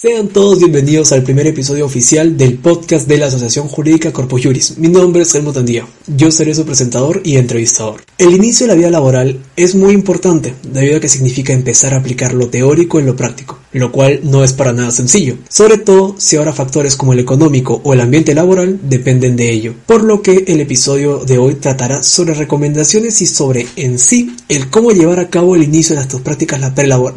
Sean todos bienvenidos al primer episodio oficial del podcast de la Asociación Jurídica Corpus Juris. Mi nombre es Helmut Andía. Yo seré su presentador y entrevistador. El inicio de la vida laboral es muy importante, debido a que significa empezar a aplicar lo teórico en lo práctico, lo cual no es para nada sencillo, sobre todo si ahora factores como el económico o el ambiente laboral dependen de ello. Por lo que el episodio de hoy tratará sobre recomendaciones y sobre en sí el cómo llevar a cabo el inicio de estas prácticas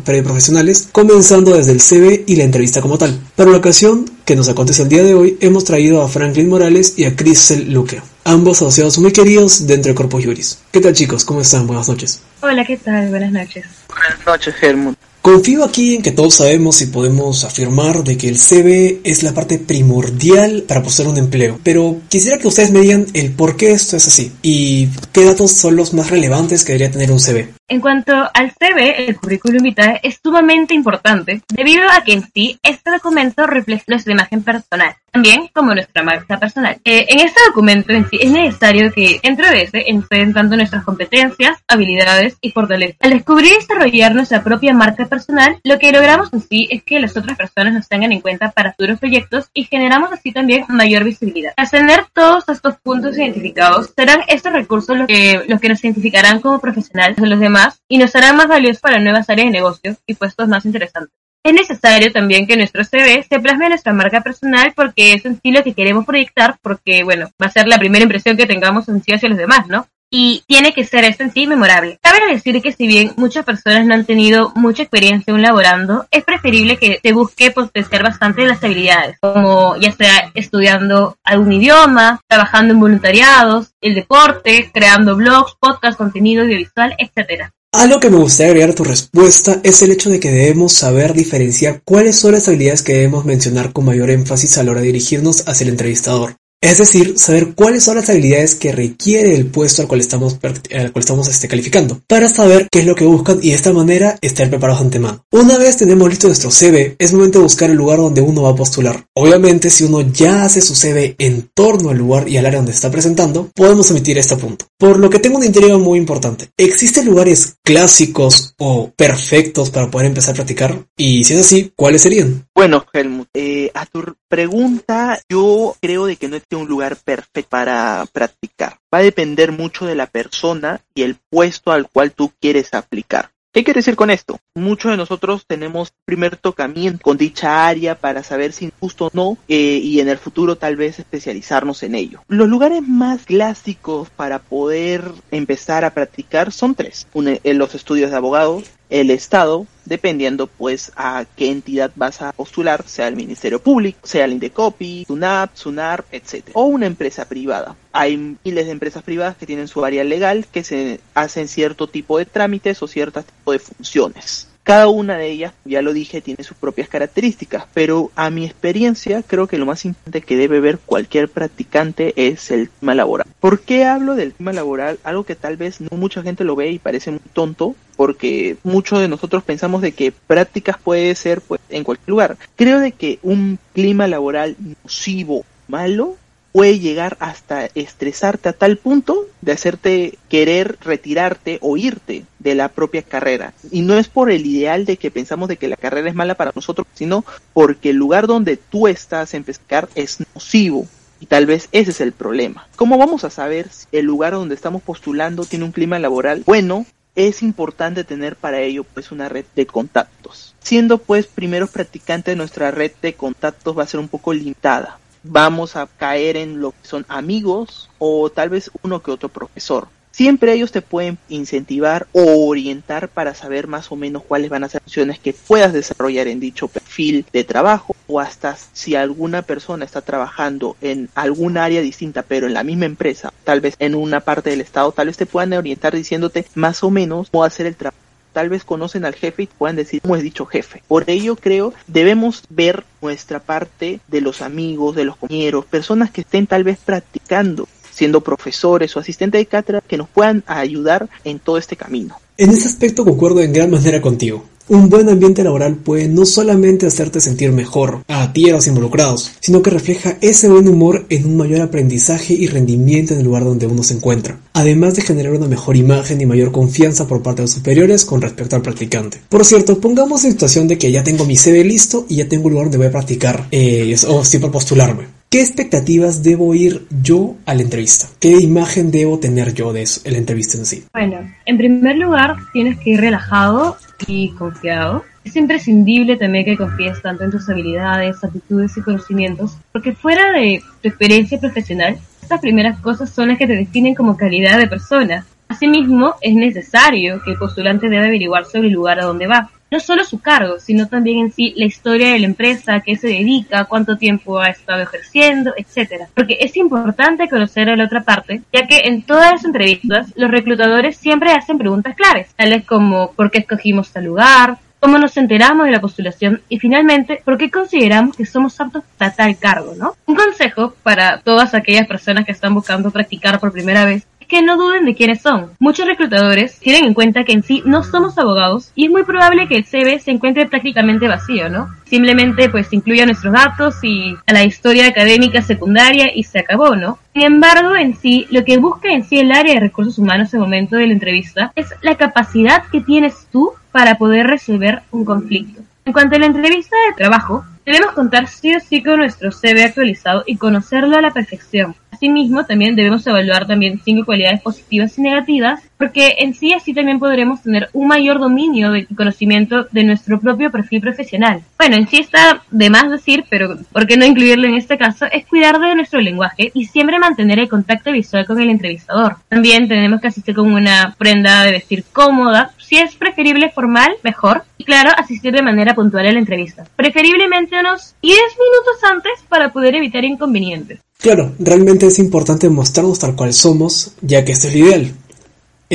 preprofesionales, comenzando desde el CV y la entrevista como tal. Para la ocasión que nos acontece el día de hoy, hemos traído a Franklin Morales y a Crystal Luque, ambos asociados muy queridos dentro de Corpus Juris. ¿Qué tal chicos? ¿Cómo están? Buenas noches. Hola, ¿qué tal? Buenas noches. Buenas noches, Helmut. Confío aquí en que todos sabemos y podemos afirmar de que el CV es la parte primordial para poseer un empleo, pero quisiera que ustedes me digan el por qué esto es así y qué datos son los más relevantes que debería tener un CV. En cuanto al CV, el currículum vitae es sumamente importante debido a que en sí este documento refleja nuestra imagen personal, también como nuestra marca personal. Eh, en este documento en sí es necesario que dentro de ese estén tanto nuestras competencias, habilidades y fortalezas. Al descubrir y desarrollar nuestra propia marca personal, lo que logramos en sí es que las otras personas nos tengan en cuenta para futuros proyectos y generamos así también mayor visibilidad. Al tener todos estos puntos identificados, serán estos recursos los que, los que nos identificarán como profesionales de los demás y nos hará más valiosos para nuevas áreas de negocio y puestos más interesantes. Es necesario también que nuestro CV se plasme en nuestra marca personal porque es en sí lo que queremos proyectar porque, bueno, va a ser la primera impresión que tengamos en sí hacia los demás, ¿no? Y tiene que ser esto en sí memorable. Cabe decir que si bien muchas personas no han tenido mucha experiencia aún laborando, es preferible que se busque potenciar bastante las habilidades, como ya sea estudiando algún idioma, trabajando en voluntariados, el deporte, creando blogs, podcasts, contenido audiovisual, etc. Algo que me gustaría agregar tu respuesta es el hecho de que debemos saber diferenciar cuáles son las habilidades que debemos mencionar con mayor énfasis a la hora de dirigirnos hacia el entrevistador. Es decir, saber cuáles son las habilidades que requiere el puesto al cual estamos, al cual estamos este, calificando, para saber qué es lo que buscan y de esta manera estar preparados antemano. Una vez tenemos listo nuestro CV, es momento de buscar el lugar donde uno va a postular. Obviamente, si uno ya hace su CV en torno al lugar y al área donde está presentando, podemos emitir este punto. Por lo que tengo una intriga muy importante. ¿Existen lugares clásicos o perfectos para poder empezar a practicar? Y si es así, ¿cuáles serían? Bueno, Helmut, eh, a tu pregunta, yo creo de que no un lugar perfecto para practicar. Va a depender mucho de la persona y el puesto al cual tú quieres aplicar. ¿Qué quiere decir con esto? Muchos de nosotros tenemos primer tocamiento con dicha área para saber si justo o no eh, y en el futuro tal vez especializarnos en ello. Los lugares más clásicos para poder empezar a practicar son tres. en eh, los estudios de abogados, el Estado, dependiendo pues a qué entidad vas a postular, sea el Ministerio Público, sea el Indecopi, SUNAP, SUNAR, etc. O una empresa privada. Hay miles de empresas privadas que tienen su área legal, que se hacen cierto tipo de trámites o cierto tipo de funciones. Cada una de ellas, ya lo dije, tiene sus propias características, pero a mi experiencia creo que lo más importante que debe ver cualquier practicante es el tema laboral. ¿Por qué hablo del tema laboral? Algo que tal vez no mucha gente lo ve y parece muy tonto, porque muchos de nosotros pensamos de que prácticas puede ser pues, en cualquier lugar. Creo de que un clima laboral nocivo, malo, puede llegar hasta estresarte a tal punto de hacerte querer retirarte o irte de la propia carrera. Y no es por el ideal de que pensamos de que la carrera es mala para nosotros, sino porque el lugar donde tú estás en pescar es nocivo. Y tal vez ese es el problema. ¿Cómo vamos a saber si el lugar donde estamos postulando tiene un clima laboral bueno? Es importante tener para ello pues una red de contactos. Siendo pues primeros practicantes nuestra red de contactos va a ser un poco limitada vamos a caer en lo que son amigos o tal vez uno que otro profesor. Siempre ellos te pueden incentivar o orientar para saber más o menos cuáles van a ser acciones que puedas desarrollar en dicho perfil de trabajo o hasta si alguna persona está trabajando en algún área distinta pero en la misma empresa, tal vez en una parte del estado, tal vez te puedan orientar diciéndote más o menos cómo hacer el trabajo tal vez conocen al jefe y puedan decir, como es dicho jefe. Por ello creo debemos ver nuestra parte de los amigos, de los compañeros, personas que estén tal vez practicando siendo profesores o asistentes de cátedra que nos puedan ayudar en todo este camino. En ese aspecto concuerdo en gran manera contigo. Un buen ambiente laboral puede no solamente hacerte sentir mejor a ti y a los involucrados, sino que refleja ese buen humor en un mayor aprendizaje y rendimiento en el lugar donde uno se encuentra, además de generar una mejor imagen y mayor confianza por parte de los superiores con respecto al practicante. Por cierto, pongamos en situación de que ya tengo mi CV listo y ya tengo un lugar donde voy a practicar eh, o estoy para postularme. ¿Qué expectativas debo ir yo a la entrevista? ¿Qué imagen debo tener yo de eso, la entrevista en sí? Bueno, en primer lugar tienes que ir relajado y confiado. Es imprescindible también que confíes tanto en tus habilidades, actitudes y conocimientos, porque fuera de tu experiencia profesional, estas primeras cosas son las que te definen como calidad de persona. Asimismo, es necesario que el postulante debe averiguar sobre el lugar a donde va no solo su cargo, sino también en sí la historia de la empresa, qué se dedica, cuánto tiempo ha estado ejerciendo, etcétera. Porque es importante conocer a la otra parte, ya que en todas las entrevistas los reclutadores siempre hacen preguntas claves, tales como por qué escogimos tal lugar, cómo nos enteramos de la postulación y finalmente por qué consideramos que somos aptos para tal cargo, ¿no? Un consejo para todas aquellas personas que están buscando practicar por primera vez que no duden de quiénes son. Muchos reclutadores tienen en cuenta que en sí no somos abogados y es muy probable que el CV se encuentre prácticamente vacío, ¿no? Simplemente pues incluya nuestros datos y a la historia académica secundaria y se acabó, ¿no? Sin embargo, en sí, lo que busca en sí el área de recursos humanos en el momento de la entrevista es la capacidad que tienes tú para poder resolver un conflicto. En cuanto a la entrevista de trabajo, debemos contar sí o sí con nuestro CV actualizado y conocerlo a la perfección. Asimismo, también debemos evaluar también cinco cualidades positivas y negativas, porque en sí así también podremos tener un mayor dominio de conocimiento de nuestro propio perfil profesional. Bueno, en sí está de más decir, pero ¿por qué no incluirlo en este caso? Es cuidar de nuestro lenguaje y siempre mantener el contacto visual con el entrevistador. También tenemos que asistir con una prenda de vestir cómoda, si es preferible formal, mejor. Y claro, asistir de manera puntual a la entrevista. Preferiblemente unos 10 minutos antes para poder evitar inconvenientes. Claro, realmente es importante mostrarnos tal cual somos, ya que esto es lo ideal.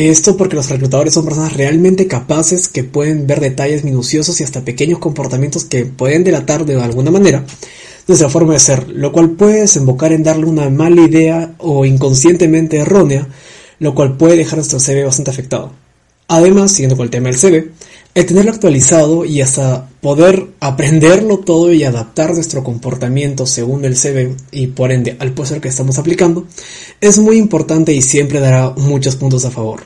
Esto porque los reclutadores son personas realmente capaces que pueden ver detalles minuciosos y hasta pequeños comportamientos que pueden delatar de alguna manera nuestra forma de ser, lo cual puede desembocar en darle una mala idea o inconscientemente errónea, lo cual puede dejar nuestro CV bastante afectado. Además, siguiendo con el tema del CV, el tenerlo actualizado y hasta poder aprenderlo todo y adaptar nuestro comportamiento según el CV y por ende al puesto que estamos aplicando es muy importante y siempre dará muchos puntos a favor.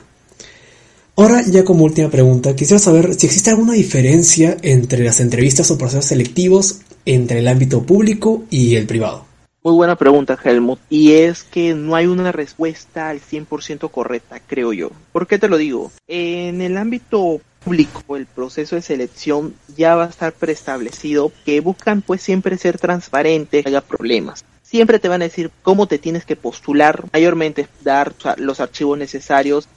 Ahora ya como última pregunta, quisiera saber si existe alguna diferencia entre las entrevistas o procesos selectivos entre el ámbito público y el privado. Muy buena pregunta, Helmut. Y es que no hay una respuesta al 100% correcta, creo yo. ¿Por qué te lo digo? En el ámbito público el proceso de selección ya va a estar preestablecido que buscan pues siempre ser transparentes, haya problemas. Siempre te van a decir cómo te tienes que postular, mayormente dar los archivos necesarios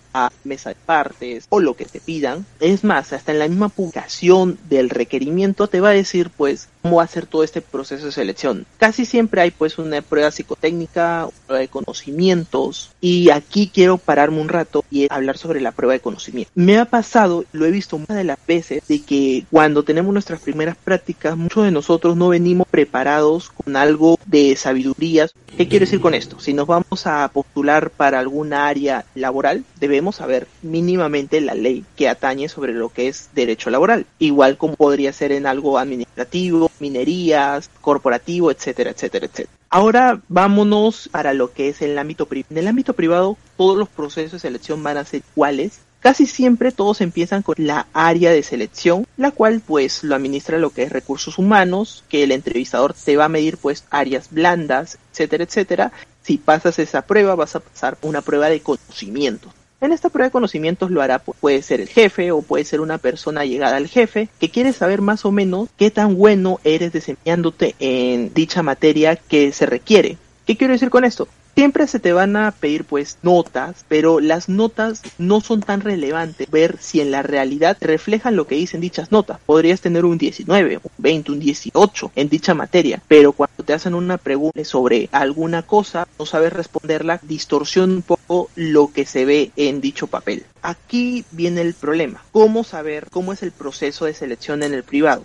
mesa de partes o lo que te pidan. Es más, hasta en la misma publicación del requerimiento te va a decir pues cómo va a ser todo este proceso de selección. Casi siempre hay pues una prueba psicotécnica, prueba de conocimientos y aquí quiero pararme un rato y hablar sobre la prueba de conocimiento. Me ha pasado, lo he visto muchas de las veces, de que cuando tenemos nuestras primeras prácticas, muchos de nosotros no venimos preparados con algo de sabiduría. ¿Qué quiero decir con esto? Si nos vamos a postular para alguna área laboral, debemos saber mínimamente la ley que atañe sobre lo que es derecho laboral, igual como podría ser en algo administrativo, minerías, corporativo, etcétera, etcétera, etcétera. Ahora vámonos para lo que es el ámbito privado. En el ámbito privado todos los procesos de selección van a ser iguales. Casi siempre todos empiezan con la área de selección, la cual pues lo administra lo que es recursos humanos, que el entrevistador te va a medir pues áreas blandas, etcétera, etcétera. Si pasas esa prueba vas a pasar una prueba de conocimiento. En esta prueba de conocimientos lo hará, puede ser el jefe o puede ser una persona llegada al jefe que quiere saber más o menos qué tan bueno eres desempeñándote en dicha materia que se requiere. ¿Qué quiero decir con esto? Siempre se te van a pedir pues notas, pero las notas no son tan relevantes. Ver si en la realidad reflejan lo que dicen dichas notas. Podrías tener un 19, un 20, un 18 en dicha materia, pero cuando te hacen una pregunta sobre alguna cosa, no sabes responderla, distorsiona un poco lo que se ve en dicho papel. Aquí viene el problema. ¿Cómo saber cómo es el proceso de selección en el privado?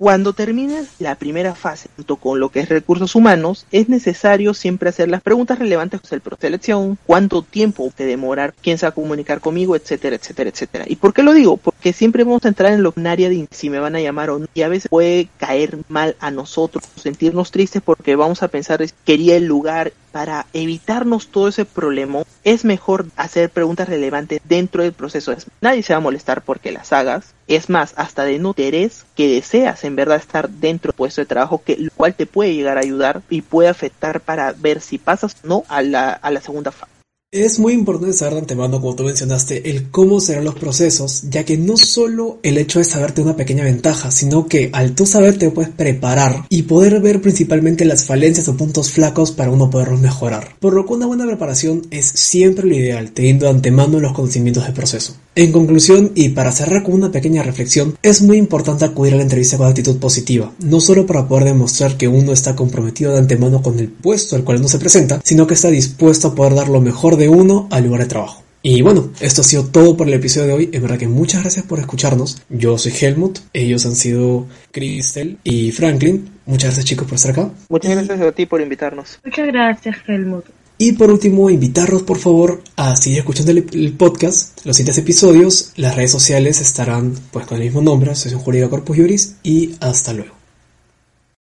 Cuando termines la primera fase, junto con lo que es recursos humanos, es necesario siempre hacer las preguntas relevantes sobre el proceso selección, cuánto tiempo te demorar, quién se va a comunicar conmigo, etcétera, etcétera, etcétera. ¿Y por qué lo digo? Que siempre vamos a entrar en lo área de si me van a llamar o no. Y a veces puede caer mal a nosotros, sentirnos tristes porque vamos a pensar, quería el lugar. Para evitarnos todo ese problema, es mejor hacer preguntas relevantes dentro del proceso. Nadie se va a molestar porque las hagas. Es más, hasta de no interés que deseas en verdad estar dentro del puesto de trabajo, que el cual te puede llegar a ayudar y puede afectar para ver si pasas o no a la, a la segunda fase. Es muy importante saber de antemano, como tú mencionaste, el cómo serán los procesos, ya que no solo el hecho de saberte una pequeña ventaja, sino que al tú saber te puedes preparar y poder ver principalmente las falencias o puntos flacos para uno poderlos mejorar. Por lo que una buena preparación es siempre lo ideal, teniendo de antemano los conocimientos del proceso. En conclusión, y para cerrar con una pequeña reflexión, es muy importante acudir a la entrevista con actitud positiva, no solo para poder demostrar que uno está comprometido de antemano con el puesto al cual uno se presenta, sino que está dispuesto a poder dar lo mejor de uno al lugar de trabajo. Y bueno, esto ha sido todo por el episodio de hoy. En verdad que muchas gracias por escucharnos. Yo soy Helmut, ellos han sido Crystal y Franklin. Muchas gracias chicos por estar acá. Muchas gracias a ti por invitarnos. Muchas gracias Helmut. Y por último, invitarlos por favor a seguir escuchando el, podcast, los siguientes episodios. Las redes sociales estarán pues con el mismo nombre, Asociación Jurídica Corpus Juris. Y hasta luego.